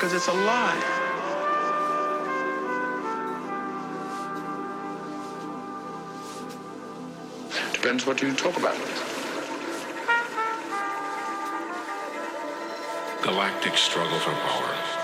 Because it's alive. Depends what you talk about. Galactic struggle for power.